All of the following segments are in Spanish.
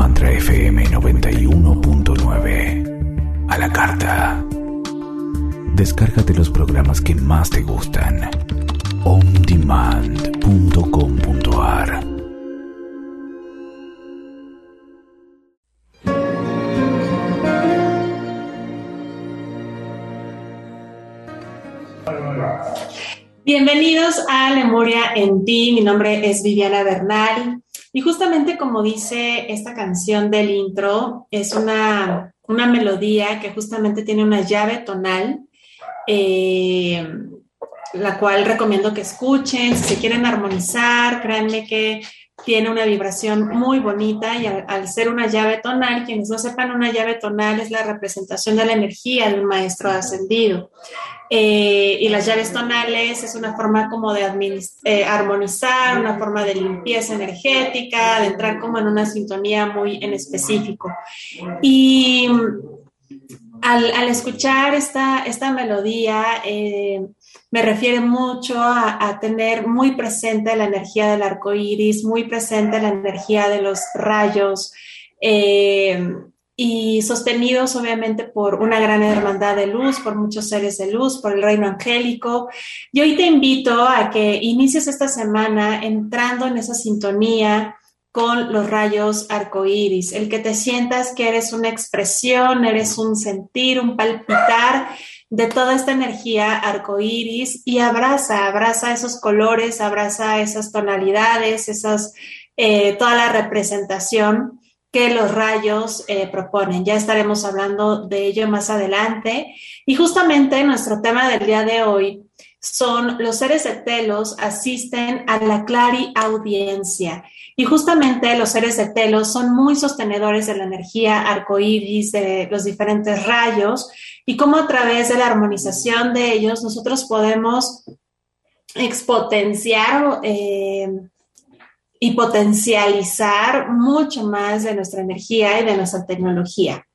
Mantra FM 91.9 a la carta. Descárgate los programas que más te gustan. ondemand.com.ar Bienvenidos a Lemuria en ti. Mi nombre es Viviana Bernal. Y justamente como dice esta canción del intro, es una una melodía que justamente tiene una llave tonal, eh, la cual recomiendo que escuchen. Si quieren armonizar, créanme que tiene una vibración muy bonita y al, ser una llave tonal, quienes no sepan, una llave tonal es la representación de la energía del maestro ascendido. Eh, y las llaves tonales es una forma como de eh, armonizar, una forma de limpieza energética, de entrar como en una sintonía muy en específico. Y al, escuchar esta, esta melodía, eh, me refiere mucho a, tener muy presente la energía del arco iris, muy presente la energía de los rayos. Eh, y sostenidos obviamente por una gran hermandad de luz, por muchos seres de luz, por el reino angélico. Y hoy te invito a que inicies esta semana entrando en esa sintonía con los rayos arcoíris, el que te sientas que eres una expresión, eres un sentir, un palpitar de toda esta energía arcoíris y abraza, abraza esos colores, abraza esas tonalidades, esas, eh, toda la representación que los rayos eh, proponen. Ya estaremos hablando de ello más adelante. Y justamente nuestro tema del día de hoy son los seres de telos asisten a la clariaudiencia. Y justamente los seres de telos son muy sostenedores de la energía arcoíris, de los diferentes rayos, y cómo a través de la armonización de ellos nosotros podemos expotenciar eh, y potencializar mucho más de nuestra energía y de nuestra tecnología.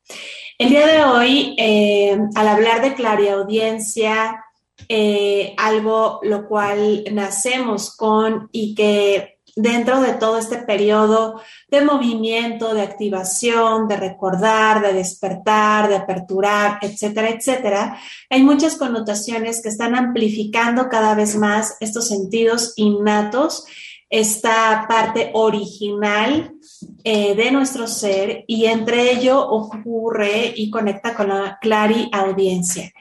El día de hoy, eh, al hablar de clariaudiencia, eh, algo lo cual nacemos con y que dentro de todo este periodo de movimiento, de activación, de recordar, de despertar, de aperturar, etcétera, etcétera, hay muchas connotaciones que están amplificando cada vez más estos sentidos innatos esta parte original eh, de nuestro ser y entre ello ocurre y conecta con la clariaudiencia.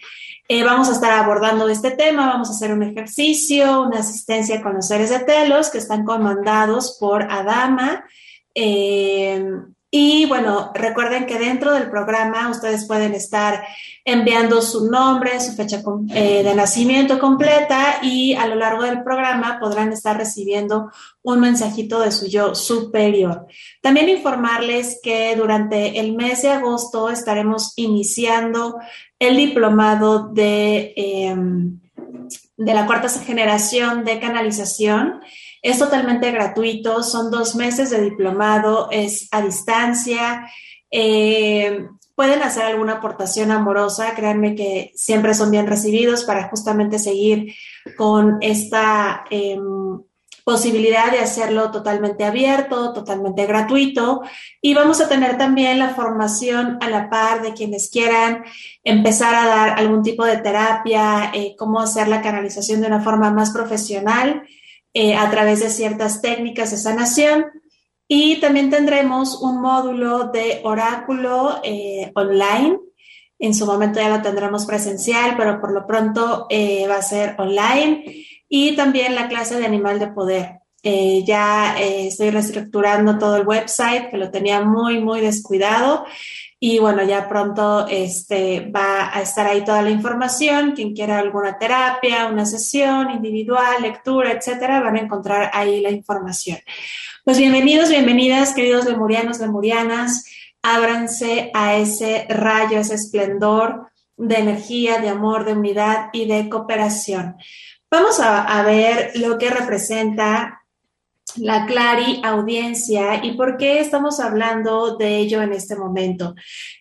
Eh, vamos a estar abordando este tema, vamos a hacer un ejercicio, una asistencia con los seres de telos que están comandados por Adama. Eh, y bueno, recuerden que dentro del programa ustedes pueden estar enviando su nombre, su fecha eh, de nacimiento completa y a lo largo del programa podrán estar recibiendo un mensajito de su yo superior. También informarles que durante el mes de agosto estaremos iniciando el diplomado de, em, de la cuarta generación de canalización. Es totalmente gratuito, son dos meses de diplomado, es a distancia. Eh, pueden hacer alguna aportación amorosa, créanme que siempre son bien recibidos para justamente seguir con esta em, posibilidad de hacerlo totalmente abierto, totalmente gratuito. Y vamos a tener también la formación a la par de quienes quieran empezar a dar algún tipo de terapia, eh, cómo hacer la canalización de una forma más profesional. Eh, a través de ciertas técnicas de sanación. Y también tendremos un módulo de oráculo eh, online. En su momento ya lo tendremos presencial, pero por lo pronto eh, va a ser online. Y también la clase de animal de poder. ya estoy reestructurando todo el website, que lo tenía muy, muy descuidado. y bueno, ya pronto este, va a estar ahí toda la información. Quien quiera alguna terapia, una sesión individual, lectura, etcétera, van a encontrar ahí la información. Pues bienvenidos, bienvenidas, queridos lemurianos, lemurianas. Ábranse a ese rayo, ese esplendor de energía, de amor, de unidad y de cooperación. Vamos a, ver lo que representa la Clari audiencia y por qué estamos hablando de ello en este momento.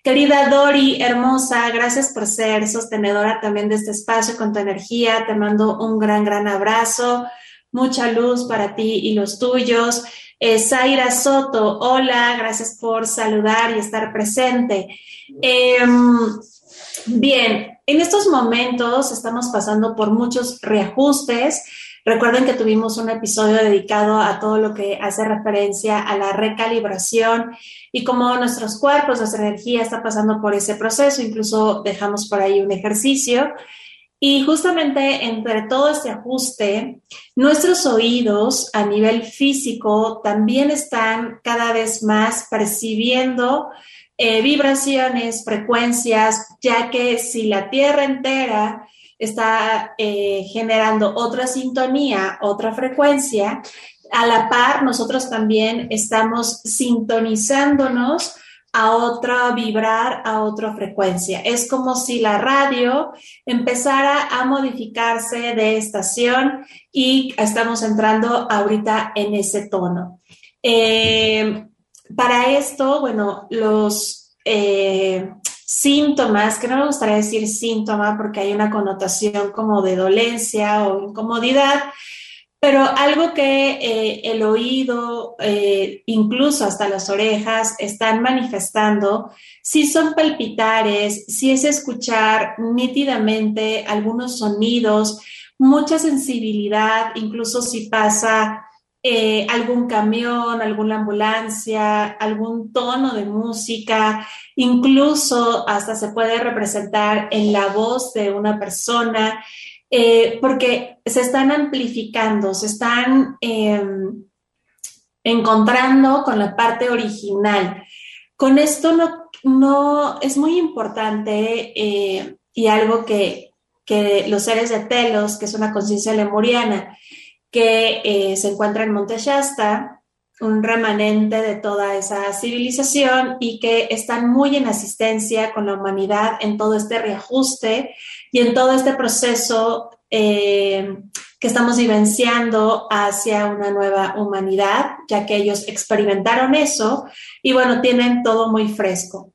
Querida Dori, hermosa, gracias por ser sostenedora también de este espacio con tu energía. Te mando un gran, gran abrazo. Mucha luz para ti y los tuyos. Eh, Zaira Soto, hola, gracias por saludar y estar presente. Em, bien, en estos momentos estamos pasando por muchos reajustes Recuerden que tuvimos un episodio dedicado a todo lo que hace referencia a la recalibración y cómo nuestros cuerpos, nuestra energía está pasando por ese proceso. Incluso dejamos por ahí un ejercicio. Y justamente entre todo este ajuste, nuestros oídos a nivel físico también están cada vez más percibiendo eh, vibraciones, frecuencias, ya que si la Tierra entera está eh, generando otra sintonía, otra frecuencia, a la par nosotros también estamos sintonizándonos a otra vibrar, a otra frecuencia. Es como si la radio empezara a modificarse de estación y estamos entrando ahorita en ese tono. Eh, para esto, bueno, los eh, síntomas, que no me gustaría decir síntoma porque hay una connotación como de dolencia o incomodidad, pero algo que eh, el oído, eh, incluso hasta las orejas, están manifestando, si son palpitares, si es escuchar nítidamente algunos sonidos, mucha sensibilidad, incluso si pasa eh, algún camión, alguna ambulancia, algún tono de música, incluso hasta se puede representar en la voz de una persona, eh, porque se están amplificando, se están em, encontrando con la parte original. Con esto no, no es muy importante eh, y algo que, que los seres de Telos, que es una conciencia lemuriana, que eh, se encuentra en Monte Shasta, un remanente de toda esa civilización y que están muy en asistencia con la humanidad en todo este reajuste y en todo este proceso eh, que estamos vivenciando hacia una nueva humanidad, ya que ellos experimentaron eso y bueno, tienen todo muy fresco.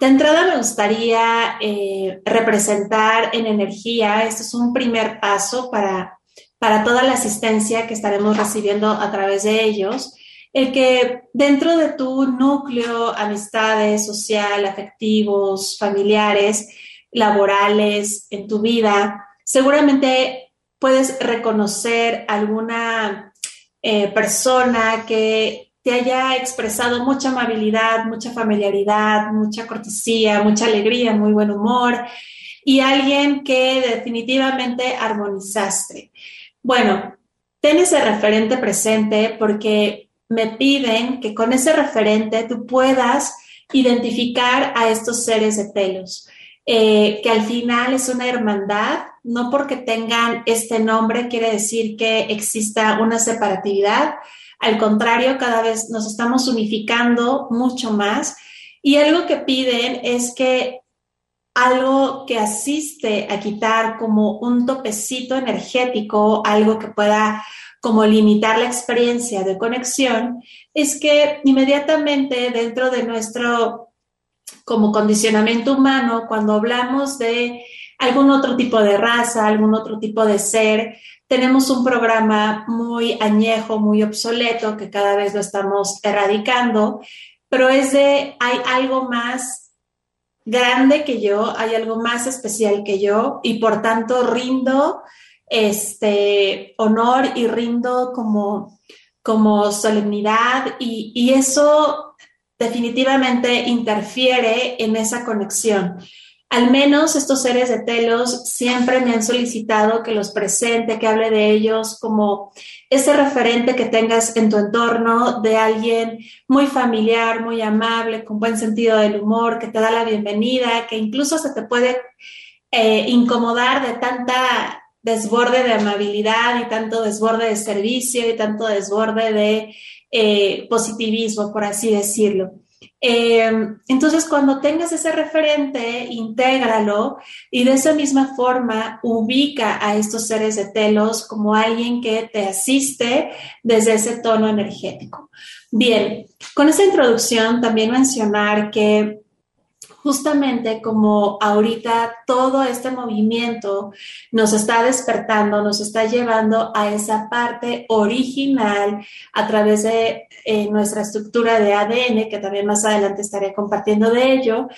De entrada me gustaría eh, representar en energía, esto es un primer paso para para toda la asistencia que estaremos recibiendo a través de ellos, el que dentro de tu núcleo, amistades, social, afectivos, familiares, laborales, en tu vida, seguramente puedes reconocer alguna eh, persona que te haya expresado mucha amabilidad, mucha familiaridad, mucha cortesía, mucha alegría, muy buen humor y alguien que definitivamente armonizaste. Bueno, ten ese referente presente porque me piden que con ese referente tú puedas identificar a estos seres de pelos, eh, que al final es una hermandad, no porque tengan este nombre quiere decir que exista una separatividad, al contrario, cada vez nos estamos unificando mucho más. Y algo que piden es que algo que asiste a quitar como un topecito energético, algo que pueda como limitar la experiencia de conexión, es que inmediatamente dentro de nuestro como condicionamiento humano, cuando hablamos de algún otro tipo de raza, algún otro tipo de ser, tenemos un programa muy añejo, muy obsoleto, que cada vez lo estamos erradicando, pero es de, hay algo más grande que yo, hay algo más especial que yo y por tanto rindo este honor y rindo como, como solemnidad y, y eso definitivamente interfiere en esa conexión. Al menos estos seres de telos siempre me han solicitado que los presente, que hable de ellos como ese referente que tengas en tu entorno de alguien muy familiar, muy amable, con buen sentido del humor, que te da la bienvenida, que incluso se te puede eh, incomodar de tanta desborde de amabilidad y tanto desborde de servicio y tanto desborde de eh, positivismo, por así decirlo. Eh, entonces, cuando tengas ese referente, intégralo y de esa misma forma ubica a estos seres de telos como alguien que te asiste desde ese tono energético. Bien, con esa introducción también mencionar que justamente como ahorita todo este movimiento nos está despertando, nos está llevando a esa parte original a través de eh, nuestra estructura de ADN, que también más adelante estaré compartiendo de ello.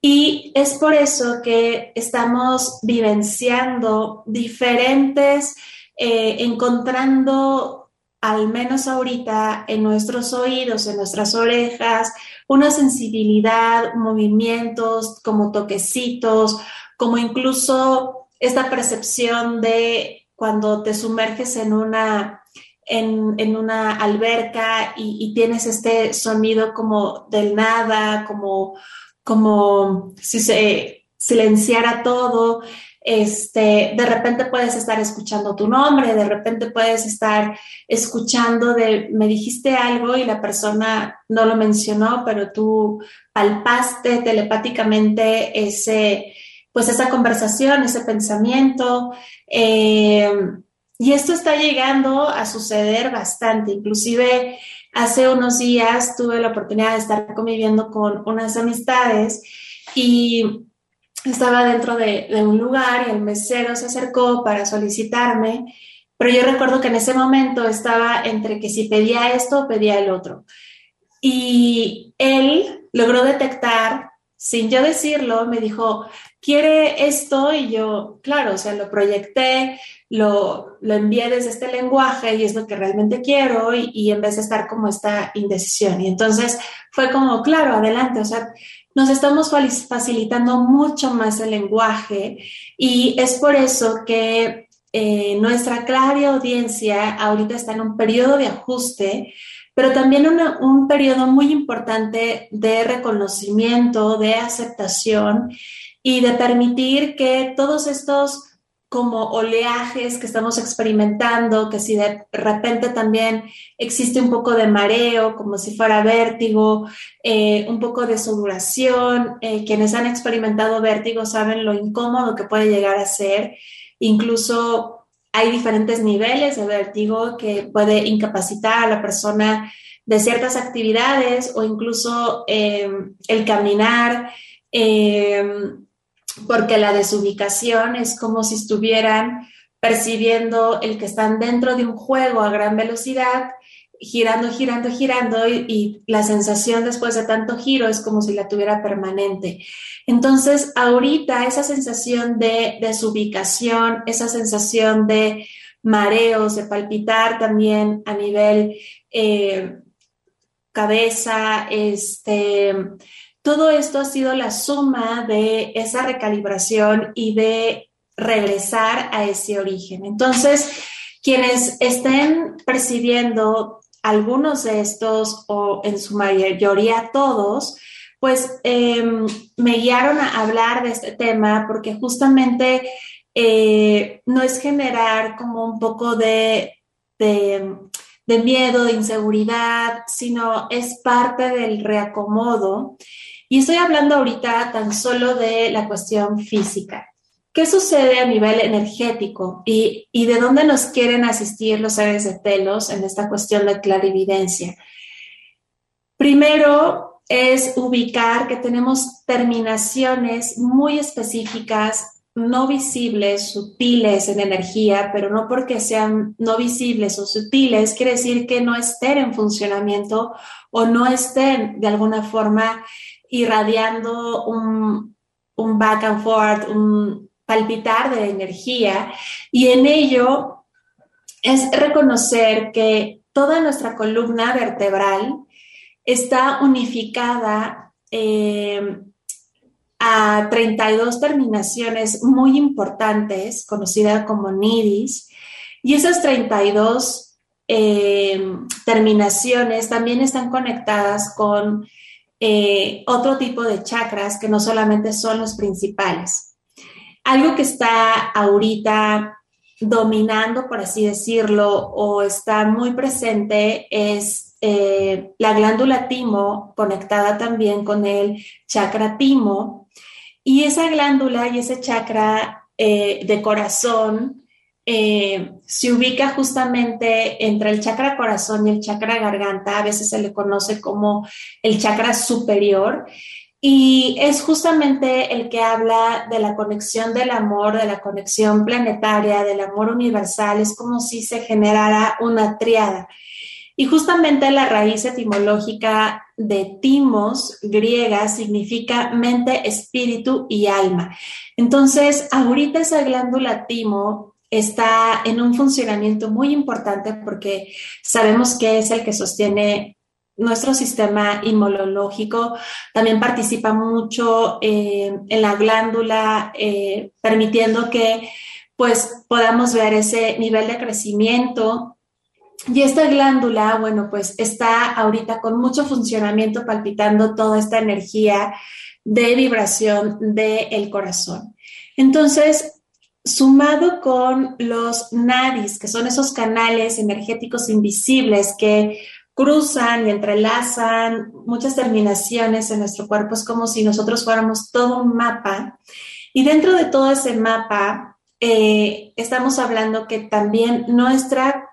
Y es por eso que estamos vivenciando diferentes, eh, encontrando al menos ahorita en nuestros oídos, en nuestras orejas, una sensibilidad, movimientos como toquecitos, como incluso esta percepción de cuando te sumerges en una, en, una alberca y, tienes este sonido como del nada, como, como si se silenciara todo este, de repente puedes estar escuchando tu nombre, de repente puedes estar escuchando de, me dijiste algo y la persona no lo mencionó, pero tú palpaste telepáticamente ese, pues esa conversación, ese pensamiento. Eh, y esto está llegando a suceder bastante, inclusive hace unos días tuve la oportunidad de estar conviviendo con unas amistades y estaba dentro de, un lugar y el mesero se acercó para solicitarme, pero yo recuerdo que en ese momento estaba entre que si pedía esto o pedía el otro. Y él logró detectar, sin yo decirlo, me dijo, ¿quiere esto? Y yo, claro, o sea, lo proyecté, lo, lo envié desde este lenguaje y es lo que realmente quiero y, y en vez de estar como esta indecisión. Y entonces fue como, claro, adelante, o sea, nos estamos facilitando mucho más el lenguaje y es por eso que eh, nuestra clara audiencia ahorita está en un periodo de ajuste, pero también un periodo muy importante de reconocimiento, de aceptación y de permitir que todos estos como oleajes que estamos experimentando, que si de repente también existe un poco de mareo, como si fuera vértigo, eh, un poco de sudoración. Eh, quienes han experimentado vértigo saben lo incómodo que puede llegar a ser. Incluso hay diferentes niveles de vértigo que puede incapacitar a la persona de ciertas actividades o incluso eh, el caminar porque la desubicación es como si estuvieran percibiendo el que están dentro de un juego a gran velocidad, girando, girando, girando, y, la sensación después de tanto giro es como si la tuviera permanente. Entonces, ahorita esa sensación de desubicación, esa sensación de mareos, de palpitar también a nivel eh, cabeza, este todo esto ha sido la suma de esa recalibración y de regresar a ese origen. Entonces, quienes estén percibiendo algunos de estos o en su mayoría todos, pues em, me guiaron a hablar de este tema porque justamente eh, no es generar como un poco de, de miedo, de inseguridad, sino es parte del reacomodo y estoy hablando ahorita tan solo de la cuestión física. ¿Qué sucede a nivel energético y, de dónde nos quieren asistir los seres de telos en esta cuestión de clarividencia? Primero es ubicar que tenemos terminaciones muy específicas, no visibles, sutiles en energía, pero no porque sean no visibles o sutiles, quiere decir que no estén en funcionamiento o no estén de alguna forma irradiando un, un back and forth, un palpitar de energía. Y en ello es reconocer que toda nuestra columna vertebral está unificada eh, a 32 terminaciones muy importantes, conocida como nidis, y esas 32 eh, terminaciones también están conectadas con eh, otro tipo de chakras que no solamente son los principales. Algo que está ahorita dominando, por así decirlo, o está muy presente es eh, la glándula timo conectada también con el chakra timo. Y esa glándula y ese chakra eh, de corazón eh, se ubica justamente entre el chakra corazón y el chakra garganta, a veces se le conoce como el chakra superior, y es justamente el que habla de la conexión del amor, de la conexión planetaria, del amor universal. Es como si se generara una triada. Y justamente la raíz etimológica de timos griega significa mente, espíritu y alma. Entonces, ahorita esa glándula timo está en un funcionamiento muy importante porque sabemos que es el que sostiene nuestro sistema inmunológico también participa mucho eh, en la glándula, eh, permitiendo que pues podamos ver ese nivel de crecimiento. Y esta glándula, bueno, pues está ahorita con mucho funcionamiento, palpitando toda esta energía de vibración del corazón. Entonces, sumado con los nadis, que son esos canales energéticos invisibles que cruzan y entrelazan muchas terminaciones en nuestro cuerpo. Es como si nosotros fuéramos todo un mapa. Y dentro de todo ese mapa, eh, estamos hablando que también nuestra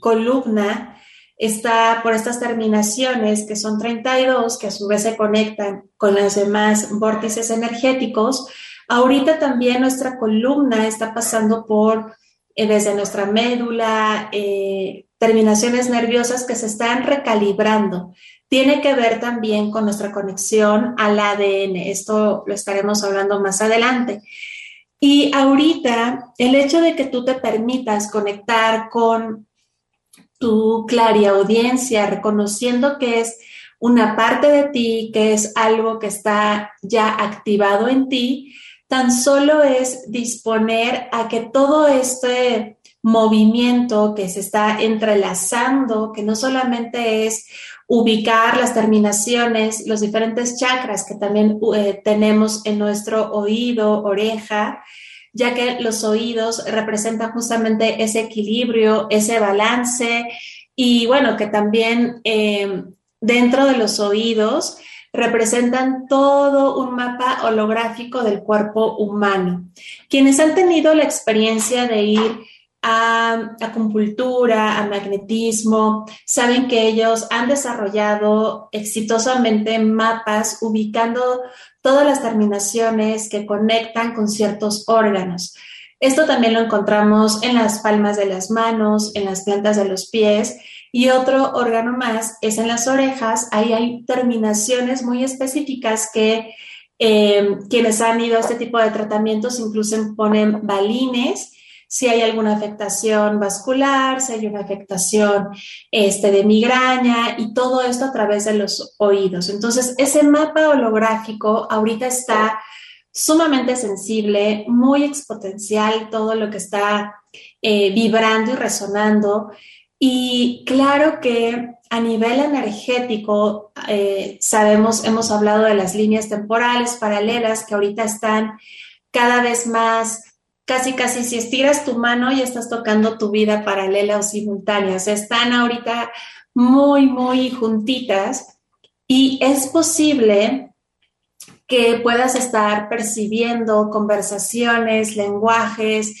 columna está por estas terminaciones, que son 32, que a su vez se conectan con los demás vórtices energéticos. Ahorita también nuestra columna está pasando por eh, desde nuestra médula, eh, terminaciones nerviosas que se están recalibrando. Tiene que ver también con nuestra conexión al ADN. Esto lo estaremos hablando más adelante. Y ahorita, el hecho de que tú te permitas conectar con tu audiencia, reconociendo que es una parte de ti, que es algo que está ya activado en ti, tan solo es disponer a que todo este movimiento que se está entrelazando, que no solamente es ubicar las terminaciones, los diferentes chakras que también eh, tenemos en nuestro oído, oreja, ya que los oídos representan justamente ese equilibrio, ese balance y bueno, que también eh, dentro de los oídos representan todo un mapa holográfico del cuerpo humano. Quienes han tenido la experiencia de ir a acupuntura, a magnetismo, saben que ellos han desarrollado exitosamente mapas ubicando todas las terminaciones que conectan con ciertos órganos. Esto también lo encontramos en las palmas de las manos, en las plantas de los pies y otro órgano más es en las orejas. Ahí hay terminaciones muy específicas que eh, quienes han ido a este tipo de tratamientos incluso ponen balines si hay alguna afectación vascular, si hay una afectación este, de migraña y todo esto a través de los oídos. Entonces, ese mapa holográfico ahorita está sumamente sensible, muy exponencial, todo lo que está eh, vibrando y resonando. Y claro que a nivel energético, eh, sabemos, hemos hablado de las líneas temporales paralelas que ahorita están cada vez más casi, casi si estiras tu mano y estás tocando tu vida paralela o simultánea. O están ahorita muy, muy juntitas y es posible que puedas estar percibiendo conversaciones, lenguajes,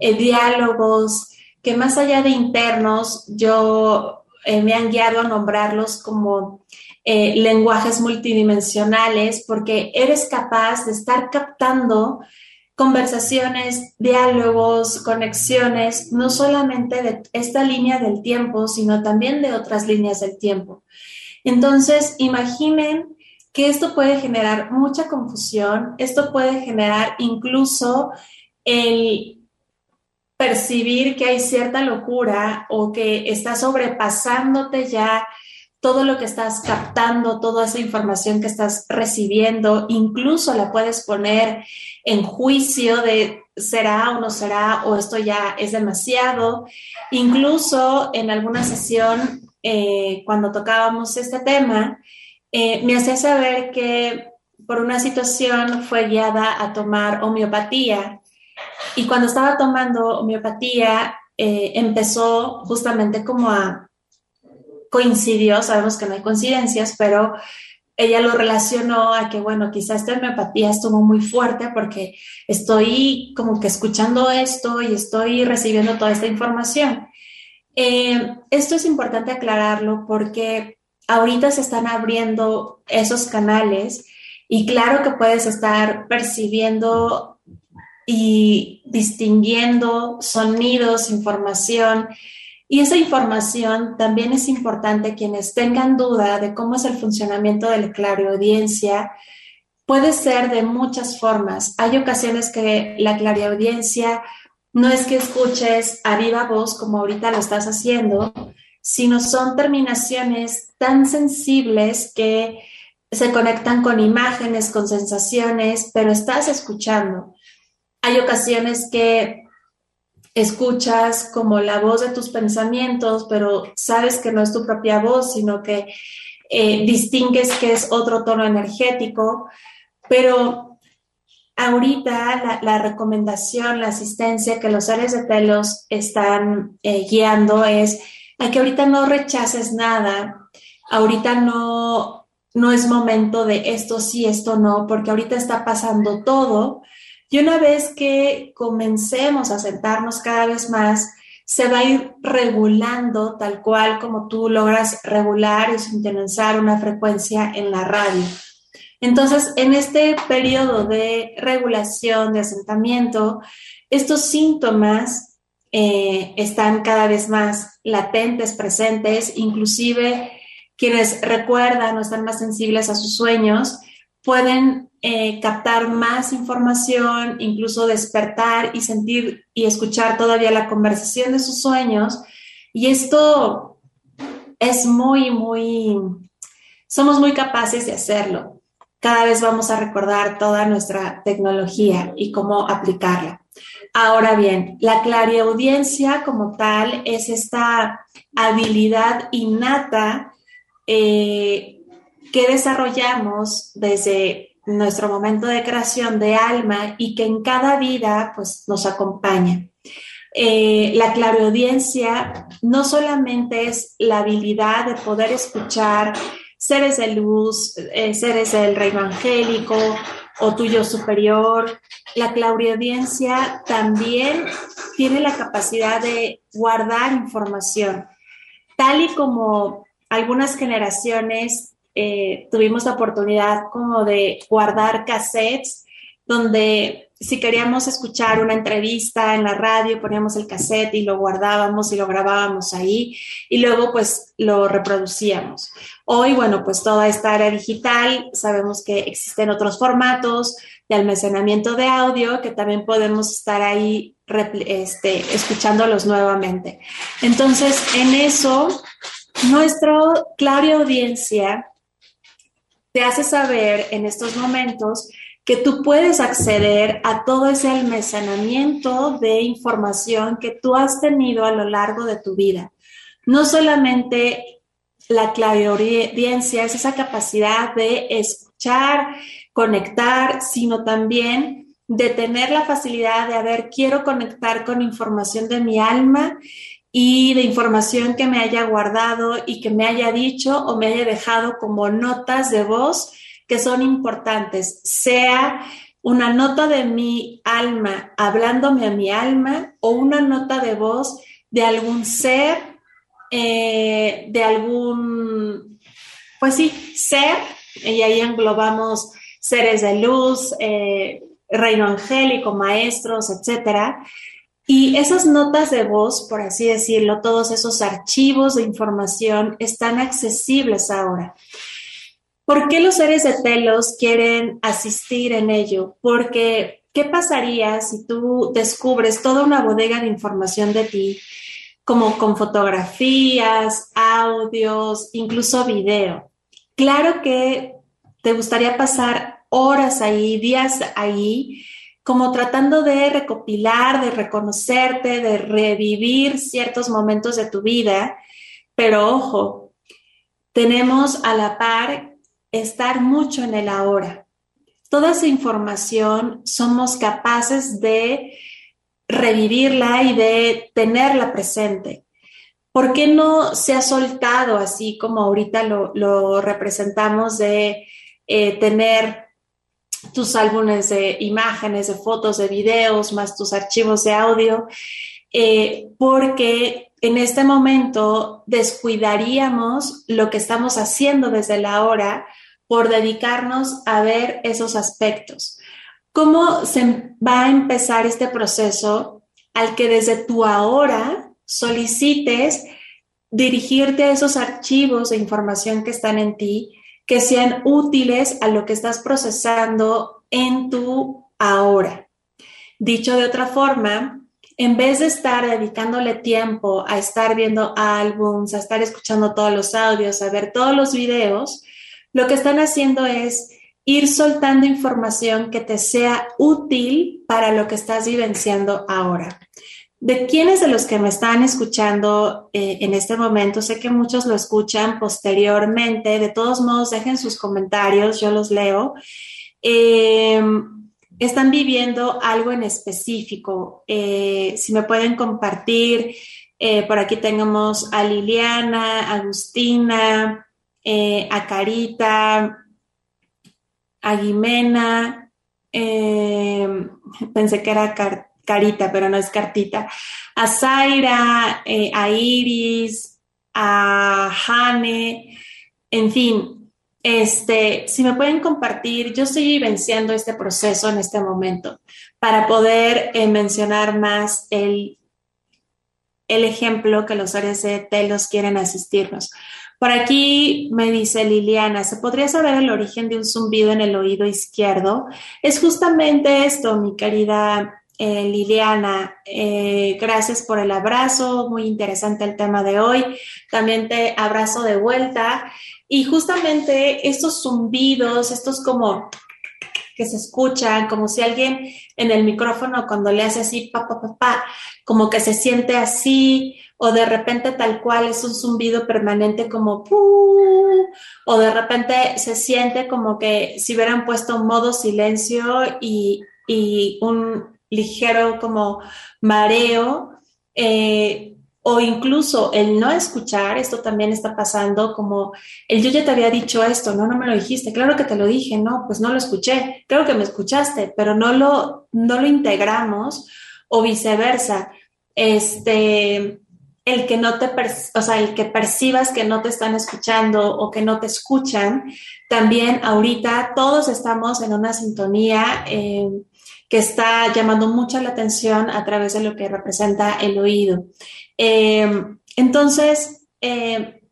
eh, diálogos, que más allá de internos, yo eh, me han guiado a nombrarlos como eh, lenguajes multidimensionales, porque eres capaz de estar captando conversaciones, diálogos, conexiones, no solamente de esta línea del tiempo, sino también de otras líneas del tiempo. Entonces, imaginen que esto puede generar mucha confusión, esto puede generar incluso el percibir que hay cierta locura o que está sobrepasándote ya todo lo que estás captando, toda esa información que estás recibiendo, incluso la puedes poner en juicio de será o no será, o esto ya es demasiado. Incluso en alguna sesión, eh, cuando tocábamos este tema, eh, me hacía saber que por una situación fue guiada a tomar homeopatía y cuando estaba tomando homeopatía eh, empezó justamente como a coincidió, sabemos que no hay coincidencias, pero ella lo relacionó a que, bueno, quizás esta homeopatía estuvo muy fuerte porque estoy como que escuchando esto y estoy recibiendo toda esta información. Eh, esto es importante aclararlo porque ahorita se están abriendo esos canales y claro que puedes estar percibiendo y distinguiendo sonidos, información y esa información también es importante quienes tengan duda de cómo es el funcionamiento de la clariaudiencia. Puede ser de muchas formas. Hay ocasiones que la clariaudiencia no es que escuches a viva voz como ahorita lo estás haciendo, sino son terminaciones tan sensibles que se conectan con imágenes, con sensaciones, pero estás escuchando. Hay ocasiones que escuchas como la voz de tus pensamientos, pero sabes que no es tu propia voz, sino que eh, distingues que es otro tono energético. Pero ahorita la, recomendación, la asistencia que los seres de pelos están eh, guiando es a que ahorita no rechaces nada, ahorita no, no es momento de esto sí, esto no, porque ahorita está pasando todo y una vez que comencemos a sentarnos cada vez más, se va a ir regulando tal cual como tú logras regular y sintonizar una frecuencia en la radio. Entonces, en este periodo de regulación, de asentamiento, estos síntomas eh, están cada vez más latentes, presentes, inclusive quienes recuerdan o están más sensibles a sus sueños pueden eh, captar más información, incluso despertar y sentir y escuchar todavía la conversación de sus sueños. Y esto es muy, muy, somos muy capaces de hacerlo. Cada vez vamos a recordar toda nuestra tecnología y cómo aplicarla. Ahora bien, la clariaudiencia como tal es esta habilidad innata eh, que desarrollamos desde nuestro momento de creación de alma y que en cada vida pues nos acompaña. Eh, la clareaudiencia no solamente es la habilidad de poder escuchar seres de luz, eh, seres del reino angélico o tuyo superior, la clareaudiencia también tiene la capacidad de guardar información, tal y como algunas generaciones eh, tuvimos la oportunidad como de guardar cassettes donde si queríamos escuchar una entrevista en la radio, poníamos el cassette y lo guardábamos y lo grabábamos ahí y luego pues lo reproducíamos. Hoy, bueno, pues toda esta era digital, sabemos que existen otros formatos de almacenamiento de audio que también podemos estar ahí este, escuchándolos nuevamente. Entonces, en eso, nuestro claro audiencia te hace saber en estos momentos que tú puedes acceder a todo ese almacenamiento de información que tú has tenido a lo largo de tu vida. No solamente la clariaudiencia es esa capacidad de escuchar, conectar, sino también de tener la facilidad de, a ver, quiero conectar con información de mi alma y de información que me haya guardado y que me haya dicho o me haya dejado como notas de voz que son importantes, sea una nota de mi alma hablándome a mi alma o una nota de voz de algún ser, eh, de algún, pues sí, ser, y ahí englobamos seres de luz, eh, reino angélico, maestros, etcétera, y esas notas de voz, por así decirlo, todos esos archivos de información están accesibles ahora. ¿Por qué los seres de pelos quieren asistir en ello? Porque, ¿qué pasaría si tú descubres toda una bodega de información de ti como con fotografías, audios, incluso video. Claro que te gustaría pasar horas ahí, días ahí, como tratando de recopilar, de reconocerte, de revivir ciertos momentos de tu vida, pero ojo, tenemos a la par estar mucho en el ahora. Toda esa información somos capaces de revivirla y de tenerla presente. ¿Por qué no se ha soltado así como ahorita lo, representamos de eh, tener tus álbumes de imágenes, de fotos, de videos, más tus archivos de audio? Eh, porque en este momento descuidaríamos lo que estamos haciendo desde la hora por dedicarnos a ver esos aspectos. ¿Cómo se va a empezar este proceso al que desde tu ahora solicites dirigirte a esos archivos de información que están en ti, que sean útiles a lo que estás procesando en tu ahora? Dicho de otra forma, en vez de estar dedicándole tiempo a estar viendo álbums, a estar escuchando todos los audios, a ver todos los videos, lo que están haciendo es ir soltando información que te sea útil para lo que estás vivenciando ahora. ¿De quiénes de los que me están escuchando eh, en este momento? Sé que muchos lo escuchan posteriormente. De todos modos, dejen sus comentarios, yo los leo. Em, están viviendo algo en específico. Eh, si me pueden compartir, eh, por aquí tenemos a Liliana, Agustina, a Carita, a Guimena, eh, pensé que era Carita, pero no es Cartita, a Zaira, eh, a Iris, a Jane, en fin, este, si me pueden compartir, yo estoy vivenciando este proceso en este momento para poder eh, mencionar más el, el ejemplo que los seres de telos quieren asistirnos. Por aquí me dice Liliana, ¿se podría saber el origen de un zumbido en el oído izquierdo? Es justamente esto, mi querida eh, Liliana. Eh, gracias por el abrazo, muy interesante el tema de hoy. También te abrazo de vuelta. Y justamente estos zumbidos, estos como que se escuchan, como si alguien en el micrófono cuando le hace así, pa, pa, pa, pa, como que se siente así, o de repente tal cual es un zumbido permanente como o de repente se siente como que si hubieran puesto modo silencio y, un ligero como mareo, eh, o incluso el no escuchar, esto también está pasando como el yo ya te había dicho esto, no, no me lo dijiste, claro que te lo dije, no, pues no lo escuché, creo que me escuchaste, pero no lo, no lo integramos o viceversa. Este, el que no te, o sea, el que percibas que no te están escuchando o que no te escuchan, también ahorita todos estamos en una sintonía eh, que está llamando mucho la atención a través de lo que representa el oído. Eh, entonces, eh,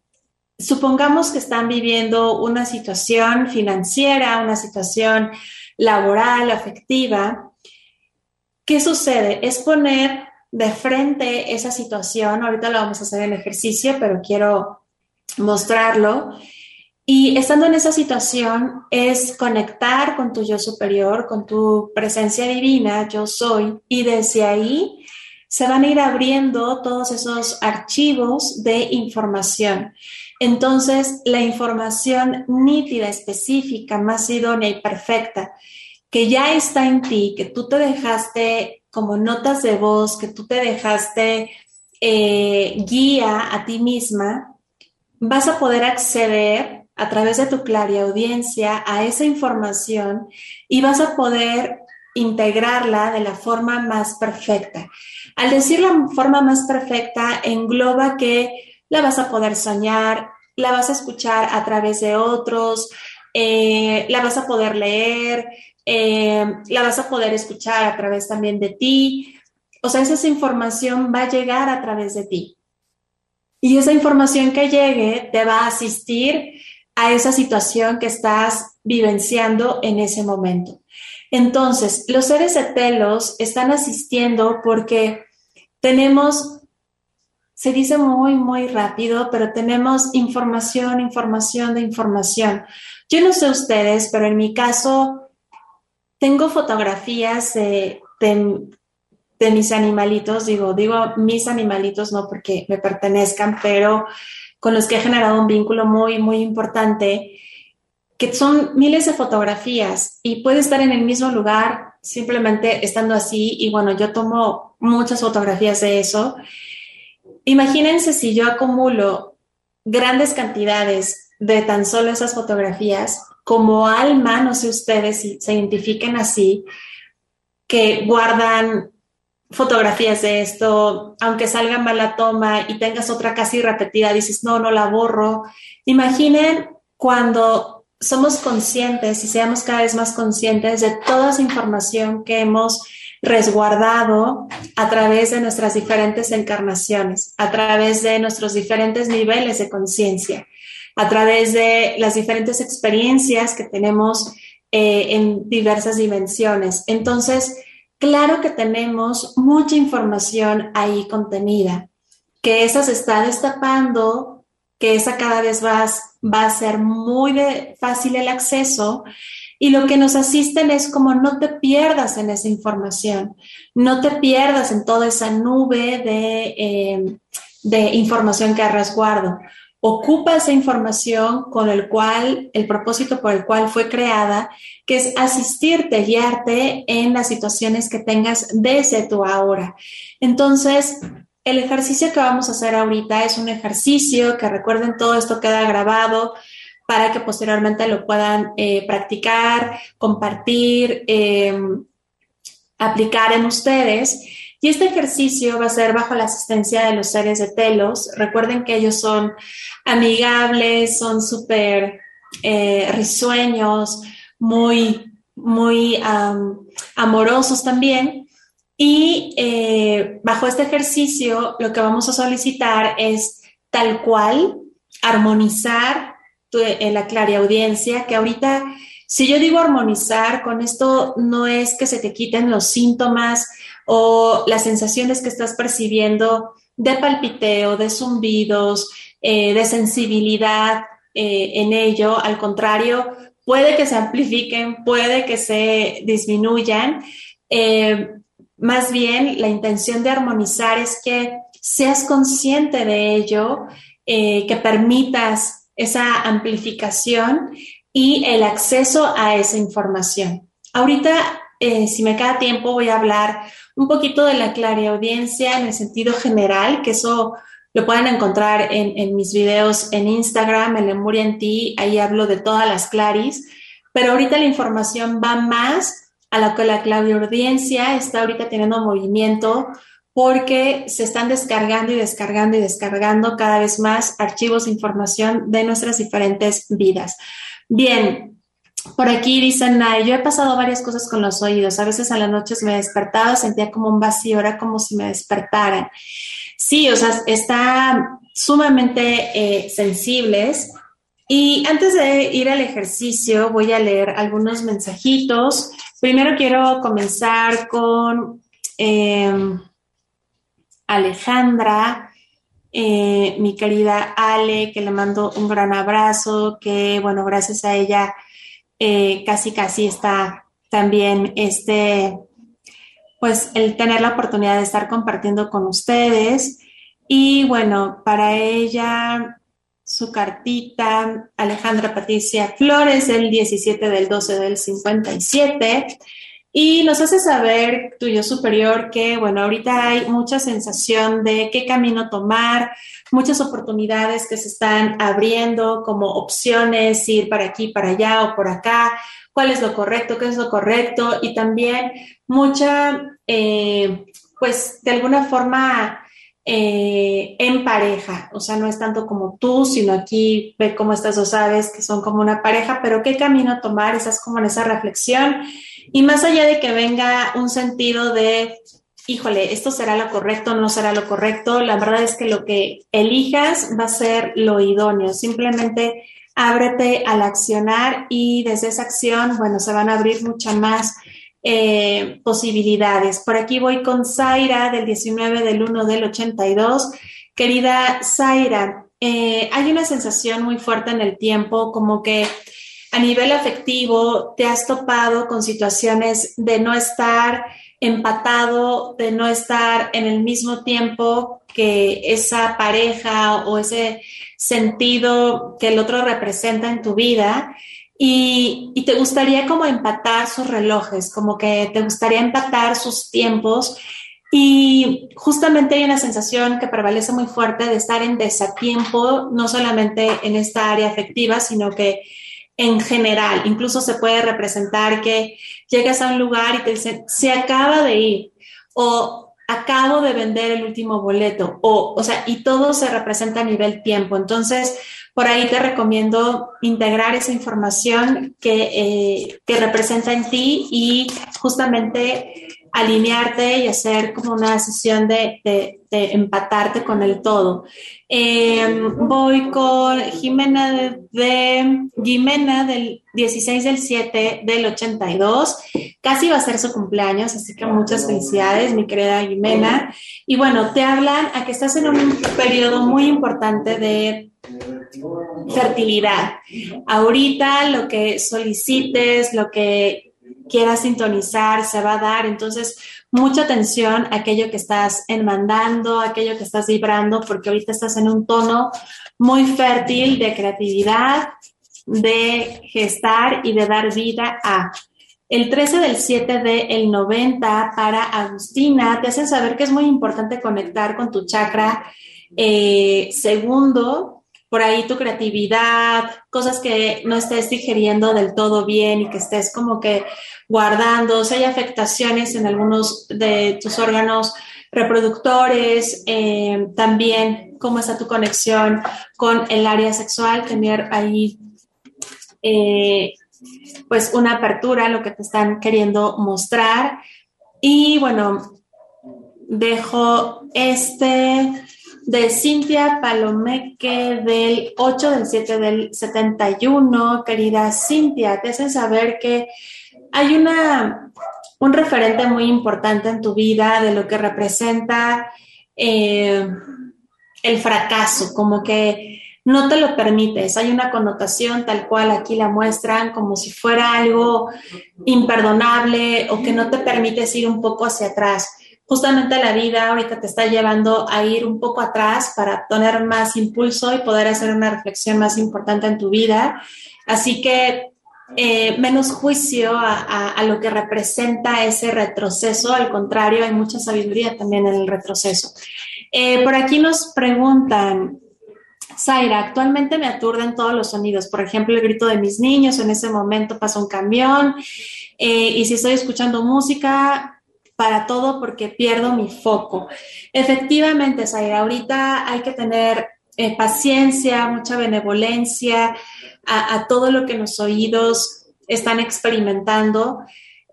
supongamos que están viviendo una situación financiera, una situación laboral, afectiva. ¿Qué sucede? Es poner de frente esa situación. Ahorita lo vamos a hacer en ejercicio, pero quiero mostrarlo. Y estando en esa situación es conectar con tu yo superior, con tu presencia divina, yo soy, y desde ahí se van a ir abriendo todos esos archivos de información. Entonces, la información nítida, específica, más idónea y perfecta, que ya está en ti, que tú te dejaste como notas de voz que tú te dejaste eh, guía a ti misma, vas a poder acceder a través de tu audiencia a esa información y vas a poder integrarla de la forma más perfecta. Al decir la forma más perfecta, engloba que la vas a poder soñar, la vas a escuchar a través de otros, eh, la vas a poder leer, eh, la vas a poder escuchar a través también de ti. O sea, esa información va a llegar a través de ti. Y esa información que llegue te va a asistir a esa situación que estás vivenciando en ese momento. Entonces, los seres de están asistiendo porque tenemos se dice muy, muy rápido, pero tenemos información, información de información. Yo no sé ustedes, pero en mi caso tengo fotografías de, de, mis animalitos, digo, digo mis animalitos no porque me pertenezcan, pero con los que he generado un vínculo muy, muy importante, que son miles de fotografías y puede estar en el mismo lugar simplemente estando así y bueno, yo tomo muchas fotografías de eso. Imagínense si yo acumulo grandes cantidades de tan solo esas fotografías, como alma, no sé ustedes si se identifiquen así, que guardan fotografías de esto, aunque salga mal la toma y tengas otra casi repetida, dices, no, no la borro. Imaginen cuando somos conscientes y seamos cada vez más conscientes de toda esa información que hemos resguardado a través de nuestras diferentes encarnaciones, a través de nuestros diferentes niveles de conciencia, a través de las diferentes experiencias que tenemos eh, en diversas dimensiones. Entonces, claro que tenemos mucha información ahí contenida, que esa se está destapando, que esa cada vez va, va a ser muy fácil el acceso y lo que nos asisten es como no te pierdas en esa información, no te pierdas en toda esa nube de, eh, de información que resguardo. Ocupa esa información con el cual, el propósito por el cual fue creada, que es asistirte, guiarte en las situaciones que tengas desde tu ahora. Entonces, el ejercicio que vamos a hacer ahorita es un ejercicio que recuerden todo esto queda grabado para que posteriormente lo puedan eh, practicar, compartir, eh, aplicar en ustedes. Y este ejercicio va a ser bajo la asistencia de los seres de telos. Recuerden que ellos son amigables, son súper eh, risueños, muy, muy amorosos también. Y bajo este ejercicio lo que vamos a solicitar es tal cual armonizar en la audiencia, que ahorita, si yo digo armonizar, con esto no es que se te quiten los síntomas o las sensaciones que estás percibiendo de palpiteo, de zumbidos, eh, de sensibilidad eh, en ello. Al contrario, puede que se amplifiquen, puede que se disminuyan. Eh, más bien, la intención de armonizar es que seas consciente de ello, que permitas esa amplificación y el acceso a esa información. Ahorita, eh, si me queda tiempo, voy a hablar un poquito de la audiencia en el sentido general, que eso lo pueden encontrar en, mis videos en Instagram, en Lemuria en ti, ahí hablo de todas las claris, pero ahorita la información va más a la que la audiencia está ahorita teniendo movimiento porque se están descargando y descargando y descargando cada vez más archivos de información de nuestras diferentes vidas. Bien, por aquí dicen, yo he pasado varias cosas con los oídos. A veces a las noches me despertaba, sentía como un vacío, era como si me despertaran. Sí, o sea, están sumamente eh, sensibles. Y antes de ir al ejercicio, voy a leer algunos mensajitos. Primero quiero comenzar con... Em, Alejandra, eh, mi querida Ale, que le mando un gran abrazo, que bueno, gracias a ella eh, casi casi está también este, pues el tener la oportunidad de estar compartiendo con ustedes. Y bueno, para ella, su cartita, Alejandra Patricia Flores, el 17 del 12 del 57. Y nos hace saber, tuyo superior, que, bueno, ahorita hay mucha sensación de qué camino tomar, muchas oportunidades que se están abriendo como opciones, ir para aquí, para allá o por acá, cuál es lo correcto, qué es lo correcto, y también mucha, eh, pues, de alguna forma, eh, en pareja, o sea, no es tanto como tú, sino aquí ve cómo estas dos aves que son como una pareja, pero qué camino tomar, estás como en esa reflexión y más allá de que venga un sentido de, híjole, esto será lo correcto, no será lo correcto, la verdad es que lo que elijas va a ser lo idóneo. Simplemente ábrete al accionar y desde esa acción, bueno, se van a abrir muchas más eh, posibilidades. Por aquí voy con Zaira del 19 del 1 del 82 Querida Zaira, eh, hay una sensación muy fuerte en el tiempo, como que a nivel afectivo te has topado con situaciones de no estar empatado, de no estar en el mismo tiempo que esa pareja o ese sentido que el otro representa en tu vida. Y, te gustaría como empatar sus relojes, como que te gustaría empatar sus tiempos. Y justamente hay una sensación que prevalece muy fuerte de estar en desatiempo, no solamente en esta área afectiva, sino que en general. Incluso se puede representar que llegas a un lugar y te dicen, se acaba de ir o acabo de vender el último boleto o, o sea, y todo se representa a nivel tiempo. Entonces, por ahí te recomiendo integrar esa información que, eh, que representa en ti y justamente alinearte y hacer como una sesión de, de, empatarte con el todo. Em, voy con Jimena de, Jimena del 16 del 7 del 82. Casi va a ser su cumpleaños, así que muchas felicidades, mi querida Jimena. Y bueno, te hablan a que estás en un periodo muy importante de fertilidad. Ahorita lo que solicites, lo que quieras sintonizar, se va a dar. Entonces, mucha atención a aquello que estás enmandando, aquello que estás vibrando, porque ahorita estás en un tono muy fértil de creatividad, de gestar y de dar vida a. El 13 del 7 del 90 para Agustina te hacen saber que es muy importante conectar con tu chakra eh, segundo, por ahí tu creatividad, cosas que no estés digeriendo del todo bien y que estés como que guardando, si hay afectaciones en algunos de tus órganos reproductores, eh, también cómo está tu conexión con el área sexual, tener ahí eh, pues una apertura lo que te están queriendo mostrar. Y bueno, dejo este de Cintia Palomeque del 8 del 7 del 71. Querida Cintia, te hacen saber que hay una, un referente muy importante en tu vida de lo que representa eh, el fracaso, como que no te lo permites. Hay una connotación tal cual aquí la muestran como si fuera algo imperdonable o que no te permites ir un poco hacia atrás justamente la vida ahorita te está llevando a ir un poco atrás para tener más impulso y poder hacer una reflexión más importante en tu vida. Así que eh, menos juicio a, lo que representa ese retroceso, al contrario, hay mucha sabiduría también en el retroceso. Eh, por aquí nos preguntan, Zaira, actualmente me aturden todos los sonidos, por ejemplo, el grito de mis niños, en ese momento pasa un camión, eh, y si estoy escuchando música, para todo porque pierdo mi foco. Efectivamente, Zaira, ahorita hay que tener eh, paciencia, mucha benevolencia a, todo lo que los oídos están experimentando.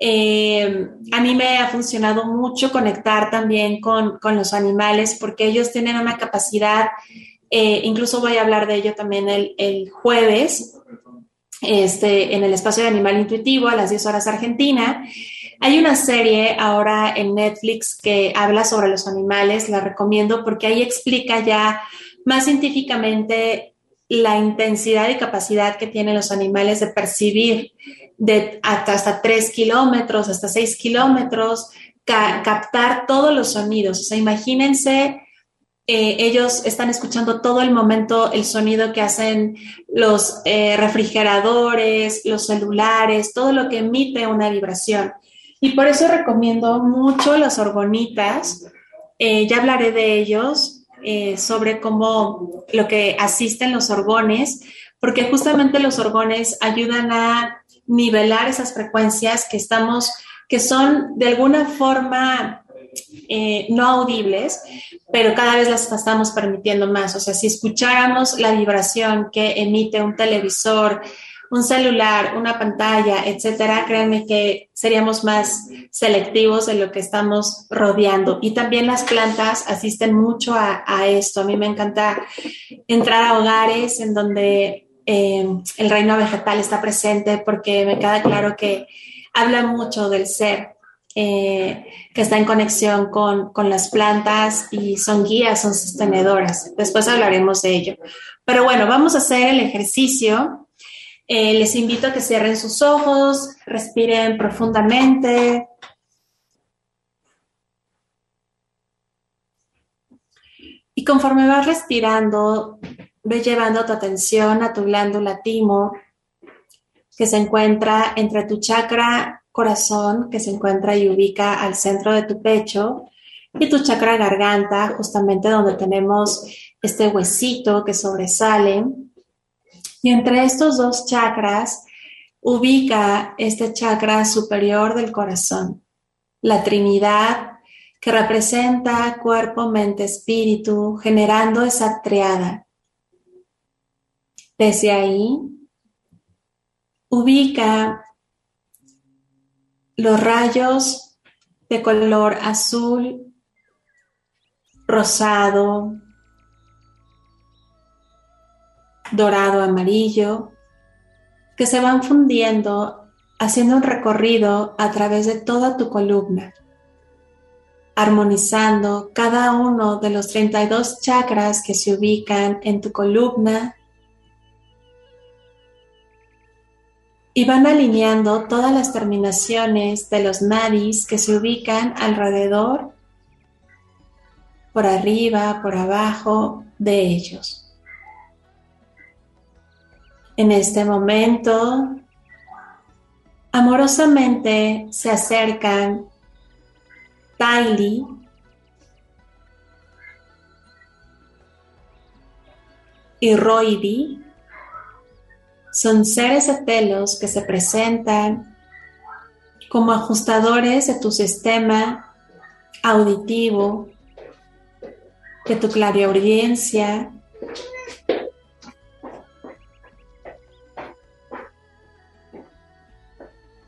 Eh, a mí me ha funcionado mucho conectar también con, los animales porque ellos tienen una capacidad, eh, incluso voy a hablar de ello también el, el jueves, este, en el espacio de Animal Intuitivo a las 10 horas Argentina. Hay una serie ahora en Netflix que habla sobre los animales, la recomiendo porque ahí explica ya más científicamente la intensidad y capacidad que tienen los animales de percibir de hasta, 3 kilómetros, hasta 6 kilómetros, captar todos los sonidos. O sea, imagínense, eh, ellos están escuchando todo el momento el sonido que hacen los eh, refrigeradores, los celulares, todo lo que emite una vibración. Y por eso recomiendo mucho las orgonitas. Eh, ya hablaré de ellos, eh, sobre cómo lo que asisten los orgones, porque justamente los orgones ayudan a nivelar esas frecuencias que estamos, que son de alguna forma eh, no audibles, pero cada vez las estamos permitiendo más. O sea, si escucháramos la vibración que emite un televisor, un celular, una pantalla, etcétera, créanme que seríamos más selectivos de lo que estamos rodeando. Y también las plantas asisten mucho a, esto. A mí me encanta entrar a hogares en donde eh, el reino vegetal está presente porque me queda claro que habla mucho del ser. eh, que está en conexión con, con, las plantas y son guías, son sostenedoras. Después hablaremos de ello. Pero bueno, vamos a hacer el ejercicio. Eh, les invito a que cierren sus ojos, respiren profundamente. Y conforme vas respirando, ve llevando tu atención a tu glándula timo, que se encuentra entre tu chakra corazón, que se encuentra y ubica al centro de tu pecho, y tu chakra garganta, justamente donde tenemos este huesito que sobresale. Y entre estos dos chakras ubica este chakra superior del corazón, la Trinidad que representa cuerpo, mente, espíritu, generando esa triada. Desde ahí, ubica los rayos de color azul, rosado, dorado, amarillo, que se van fundiendo haciendo un recorrido a través de toda tu columna, armonizando cada uno de los 32 chakras que se ubican en tu columna y van alineando todas las terminaciones de los nadis que se ubican alrededor, por arriba, por abajo de ellos. En este momento, amorosamente se acercan Tylee. Y Roidi. Son seres etelos que se presentan como ajustadores de tu sistema auditivo, de tu clariaudiencia,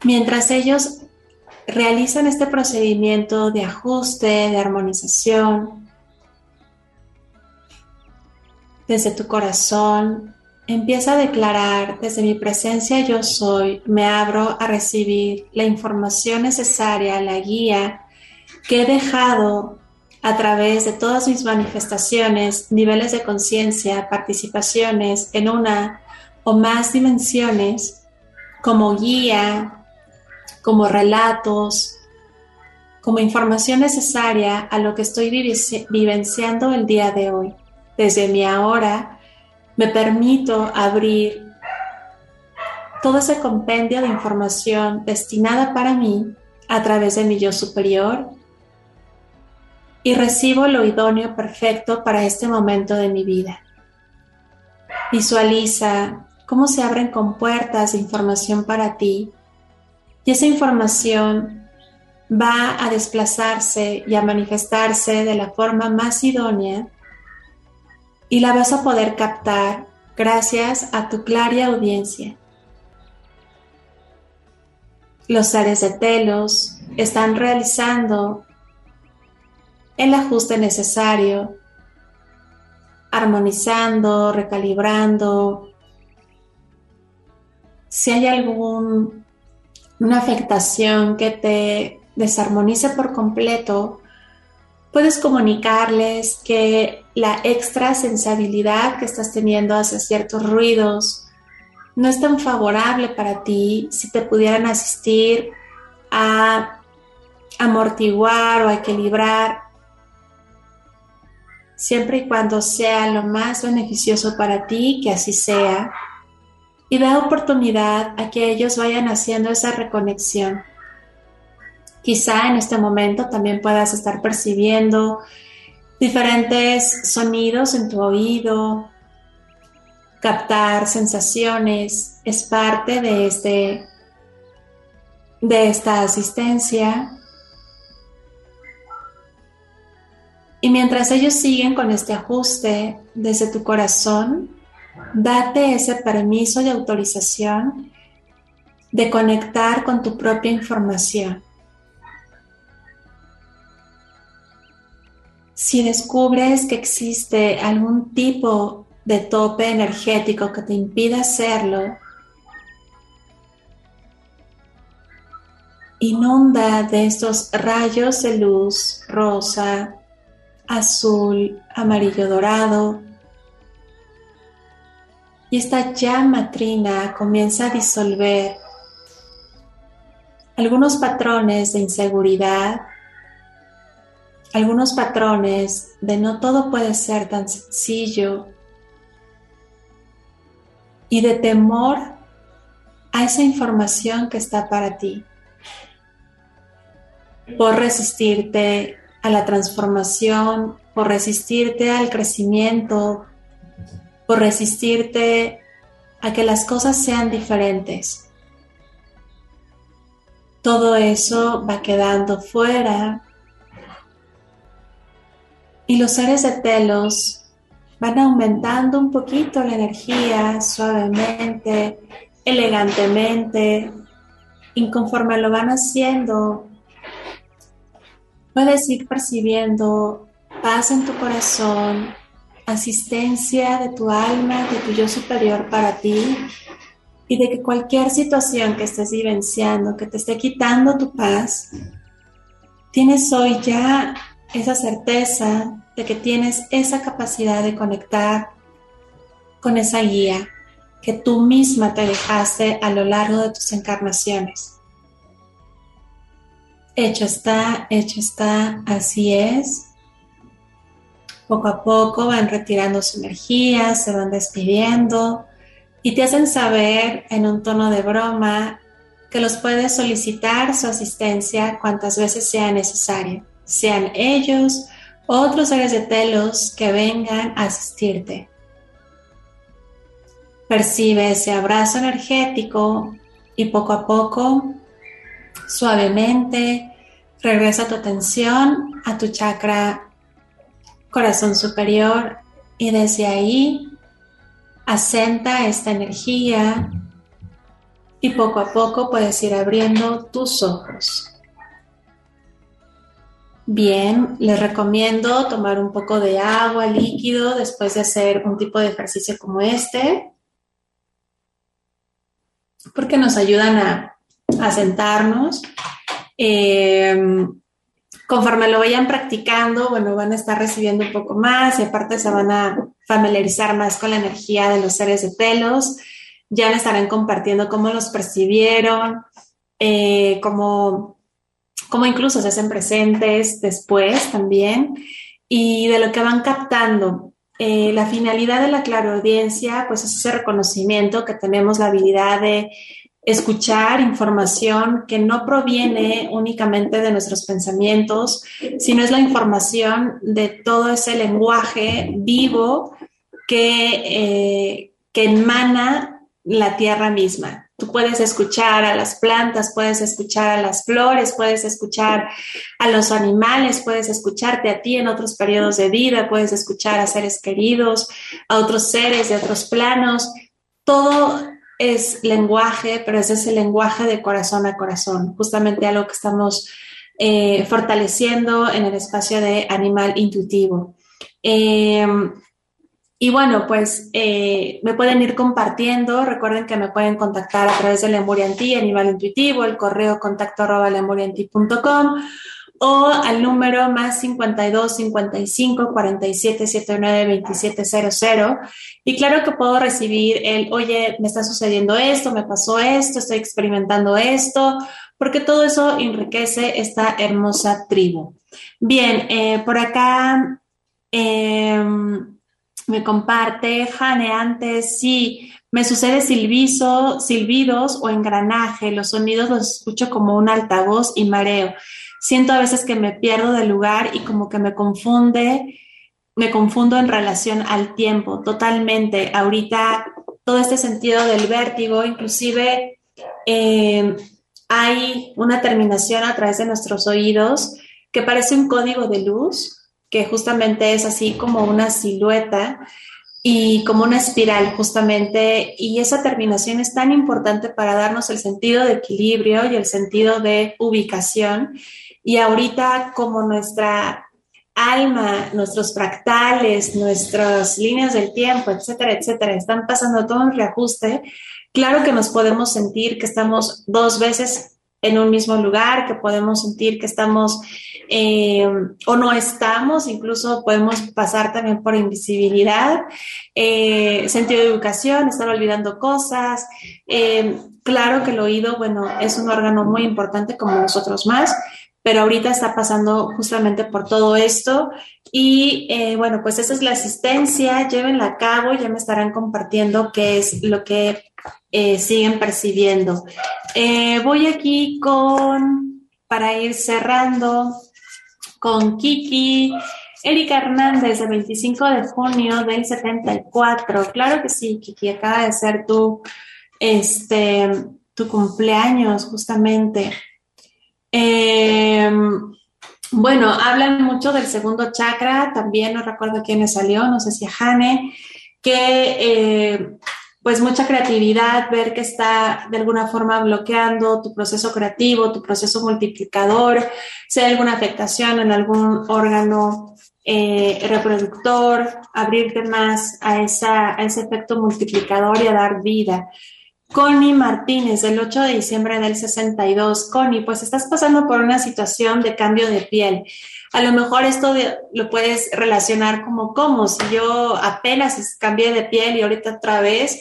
mientras ellos realizan este procedimiento de ajuste, de armonización, desde tu corazón, Empieza a declarar, desde mi presencia yo soy, me abro a recibir la información necesaria, la guía que he dejado a través de todas mis manifestaciones, niveles de conciencia, participaciones en una o más dimensiones, como guía, como relatos, como información necesaria a lo que estoy vivenciando el día de hoy. Desde mi ahora, me permito abrir todo ese compendio de información destinada para mí a través de mi yo superior y recibo lo idóneo perfecto para este momento de mi vida. Visualiza cómo se abren compuertas de información para ti y esa información va a desplazarse y a manifestarse de la forma más idónea y la vas a poder captar gracias a tu clara audiencia. Los seres de telos están realizando el ajuste necesario, armonizando, recalibrando. Si hay alguna afectación que te desarmonice por completo, puedes comunicarles que la extra sensibilidad que estás teniendo hacia ciertos ruidos no es tan favorable para ti si te pudieran asistir a amortiguar o a equilibrar. Siempre y cuando sea lo más beneficioso para ti, que así sea, y da oportunidad a que ellos vayan haciendo esa reconexión. Quizá en este momento también puedas estar percibiendo diferentes sonidos en tu oído, captar sensaciones, es parte de, este, de esta asistencia. Y mientras ellos siguen con este ajuste desde tu corazón, date ese permiso de autorización de conectar con tu propia información. Si descubres que existe algún tipo de tope energético que te impida hacerlo, inunda de estos rayos de luz rosa, azul, amarillo dorado. Y esta llama trina comienza a disolver algunos patrones de inseguridad, algunos patrones de no todo puede ser tan sencillo y de temor a esa información que está para ti por resistirte a la transformación, por resistirte al crecimiento, por resistirte a que las cosas sean diferentes. Todo eso va quedando fuera y los seres de telos van aumentando un poquito la energía suavemente, elegantemente, y conforme lo van haciendo, Puedes ir percibiendo paz en tu corazón, asistencia de tu alma, de tu yo superior para ti y de que cualquier situación que estés vivenciando, que te esté quitando tu paz, tienes hoy ya esa certeza de que tienes esa capacidad de conectar con esa guía que tú misma te dejaste a lo largo de tus encarnaciones. Hecho está, hecho está, así es. Poco a poco van retirando su energía, se van despidiendo y te hacen saber en un tono de broma que los puedes solicitar su asistencia cuantas veces sea necesario, sean ellos o otros seres de telos que vengan a asistirte. Percibe ese abrazo energético y poco a poco, suavemente, Regresa tu atención a tu chakra corazón superior y desde ahí asenta esta energía y poco a poco puedes ir abriendo tus ojos. Bien, les recomiendo tomar un poco de agua líquido después de hacer un tipo de ejercicio como este, porque nos ayudan a, sentarnos Em, conforme lo vayan practicando, bueno, van a estar recibiendo un poco más y aparte se van a familiarizar más con la energía de los seres de pelos. Ya me estarán compartiendo cómo los percibieron, eh, cómo, cómo incluso se hacen presentes después también y de lo que van captando. Eh, la finalidad de la claroaudiencia, pues es ese reconocimiento que tenemos la habilidad de escuchar información que no proviene únicamente de nuestros pensamientos, sino es la información de todo ese lenguaje vivo que, eh, que emana la tierra misma. Tú puedes escuchar a las plantas, puedes escuchar a las flores, puedes escuchar a los animales, puedes escucharte a ti en otros periodos de vida, puedes escuchar a seres queridos, a otros seres de otros planos. Todo es lenguaje, pero es ese lenguaje de corazón a corazón, justamente algo que estamos eh, fortaleciendo en el espacio de animal intuitivo. Em, y bueno, pues eh, me pueden ir compartiendo. Recuerden que me pueden contactar a través de Lemurianti, Animal Intuitivo, el correo contacto arroba o al número más 52 55 47 79 27 00. Y claro que puedo recibir el, oye, me está sucediendo esto, me pasó esto, estoy experimentando esto, porque todo eso enriquece esta hermosa tribu. Bien, eh, por acá em, me comparte Jane antes, sí, me sucede silbizo, silbidos o engranaje, los sonidos los escucho como un altavoz y mareo siento a veces que me pierdo del lugar y como que me confunde, me confundo en relación al tiempo, totalmente. Ahorita todo este sentido del vértigo, inclusive eh, hay una terminación a través de nuestros oídos que parece un código de luz, que justamente es así como una silueta y como una espiral justamente, y esa terminación es tan importante para darnos el sentido de equilibrio y el sentido de ubicación y ahorita como nuestra alma, nuestros fractales, nuestras líneas del tiempo, etcétera, etcétera, están pasando todo un reajuste, claro que nos podemos sentir que estamos dos veces en un mismo lugar, que podemos sentir que estamos eh, o no estamos, incluso podemos pasar también por invisibilidad, eh, sentido de educación, estar olvidando cosas. Eh, claro que el oído, bueno, es un órgano muy importante como nosotros más, pero ahorita está pasando justamente por todo esto y bueno, pues esa es la asistencia, llévenla a cabo, ya me estarán compartiendo qué es lo que siguen percibiendo. voy aquí con, para ir cerrando, con Kiki. Erika Hernández, el 25 de junio del 74. Claro que sí, Kiki, acaba de ser tu, este, tu cumpleaños, justamente. Em, bueno, hablan mucho del segundo chakra, también no recuerdo quién le salió, no sé si a Hane, que eh, pues mucha creatividad, ver que está de alguna forma bloqueando tu proceso creativo, tu proceso multiplicador, si hay alguna afectación en algún órgano eh, reproductor, abrirte más a, a ese efecto multiplicador y a dar vida. Connie Martínez, del 8 de diciembre del 62. Connie, pues estás pasando por una situación de cambio de piel. A lo mejor esto lo puedes relacionar como, como si yo apenas cambié de piel y ahorita otra vez.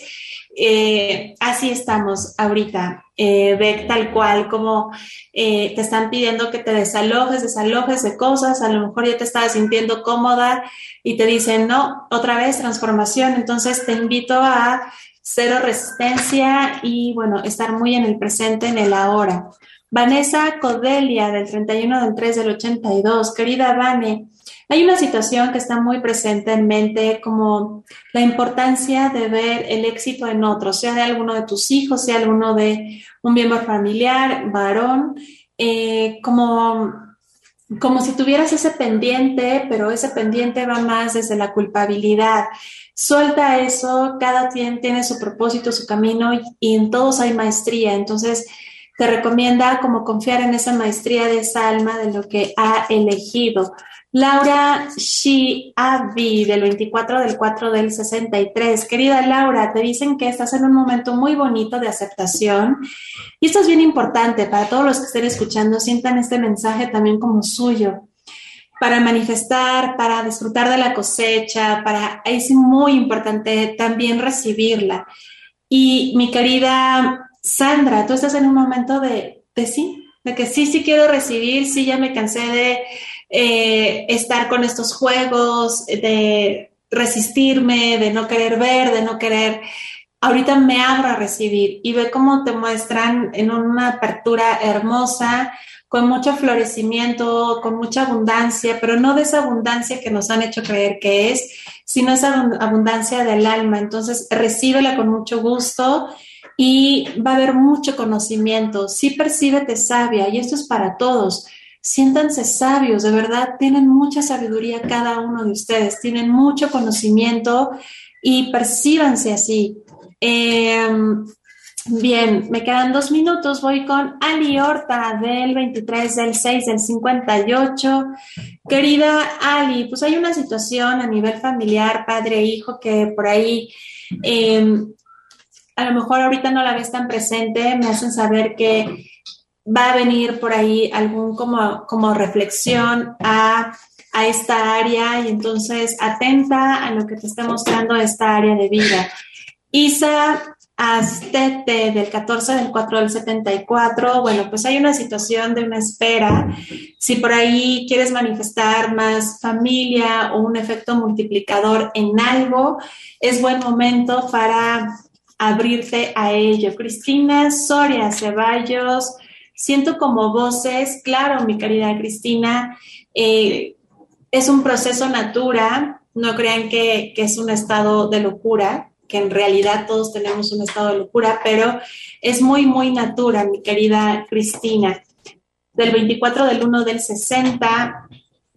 Eh, así estamos ahorita. Eh, ve tal cual como eh, te están pidiendo que te desalojes, desalojes de cosas. A lo mejor ya te estabas sintiendo cómoda y te dicen, no, otra vez transformación. Entonces te invito a cero resistencia y bueno, estar muy en el presente, en el ahora. Vanessa Codelia, del 31 del 3 del 82. Querida Vane, hay una situación que está muy presente en mente, como la importancia de ver el éxito en otros, sea de alguno de tus hijos, sea alguno de un miembro familiar, varón, eh, como, como si tuvieras ese pendiente, pero ese pendiente va más desde la culpabilidad. Suelta eso, cada quien tiene su propósito, su camino y en todos hay maestría. Entonces, te recomienda como confiar en esa maestría de esa alma de lo que ha elegido. Laura Shiabi, del 24 del 4 del 63. Querida Laura, te dicen que estás en un momento muy bonito de aceptación. Y esto es bien importante para todos los que estén escuchando, sientan este mensaje también como suyo. Para manifestar, para disfrutar de la cosecha, para es muy importante también recibirla. Y mi querida Sandra, tú estás en un momento de, sí, de que sí, sí quiero recibir, sí, ya me cansé de eh, estar con estos juegos, de resistirme, de no querer ver, de no querer... Ahorita me abro a recibir y ve cómo te muestran en una apertura hermosa, con mucho florecimiento, con mucha abundancia, pero no de esa abundancia que nos han hecho creer que es, sino esa abundancia del alma. Entonces, recíbela con mucho gusto y va a haber mucho conocimiento. Sí percíbete sabia y esto es para todos. Siéntanse sabios, de verdad, tienen mucha sabiduría cada uno de ustedes, tienen mucho conocimiento y percíbanse así. Em, bien, me quedan dos minutos, voy con Ali Horta del 23 del 6 del 58. Querida Ali, pues hay una situación a nivel familiar, padre, hijo, que por ahí em, a lo mejor ahorita no la ves tan presente, me hacen saber que va a venir por ahí algún como, como reflexión a, a esta área y entonces atenta a lo que te está mostrando esta área de vida. Isa Astete del 14 del 4 del 74, bueno, pues hay una situación de una espera. Si por ahí quieres manifestar más familia o un efecto multiplicador en algo, es buen momento para abrirte a ello. Cristina Soria Ceballos, siento como voces, claro, mi querida Cristina, eh, es un proceso natura, no crean que, que es un estado de locura, que en realidad todos tenemos un estado de locura, pero es muy, muy natura, mi querida Cristina. Del 24 del 1 del 60,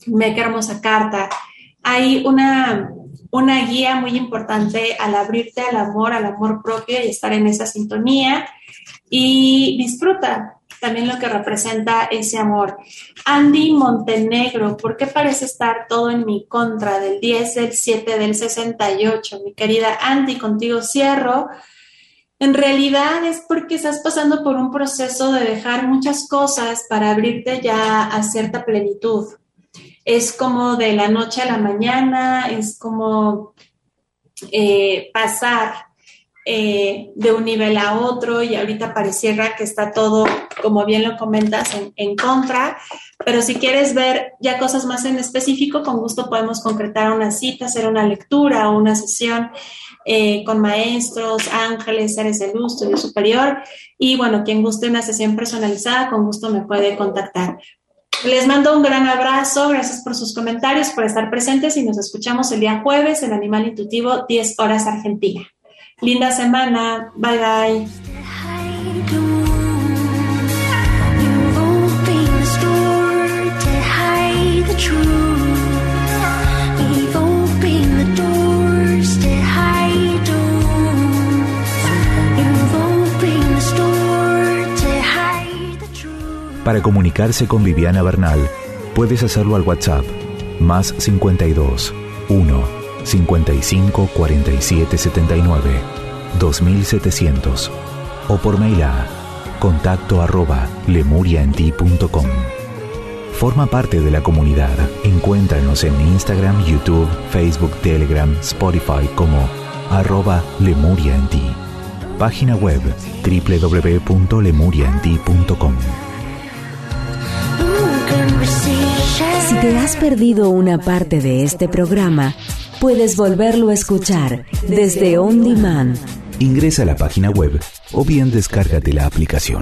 me qué hermosa carta. Hay una una guía muy importante al abrirte al amor, al amor propio y estar en esa sintonía. Y disfruta también lo que representa ese amor. Andy Montenegro, ¿por qué parece estar todo en mi contra? Del 10, del 7, del 68. Mi querida Andy, contigo cierro. en realidad es porque estás pasando por un proceso de dejar muchas cosas para abrirte ya a cierta plenitud. Es como de la noche a la mañana, es como eh, pasar eh, de un nivel a otro y ahorita pareciera que está todo, como bien lo comentas, en, contra, pero si quieres ver ya cosas más en específico, con gusto podemos concretar una cita, hacer una lectura o una sesión eh, con maestros, ángeles, seres de luz, estudio superior. Y bueno, quien guste una sesión personalizada, con gusto me puede contactar. Les mando un gran abrazo, gracias por sus comentarios, por estar presentes y nos escuchamos el día jueves en Animal Intuitivo, 10 horas Argentina. Linda semana, bye bye. Para comunicarse con Viviana Bernal, puedes hacerlo al WhatsApp más 52 1 55 47 79 2700 o por mail a contacto arroba lemuriaenti.com. Forma parte de la comunidad. Encuéntranos en Instagram, YouTube, Facebook, Telegram, Spotify como arroba lemuriaenti. Página web www.lemuriaenti.com. Si te has perdido una parte de este programa, puedes volverlo a escuchar desde On Demand. Ingresa a la página web o bien descárgate la aplicación.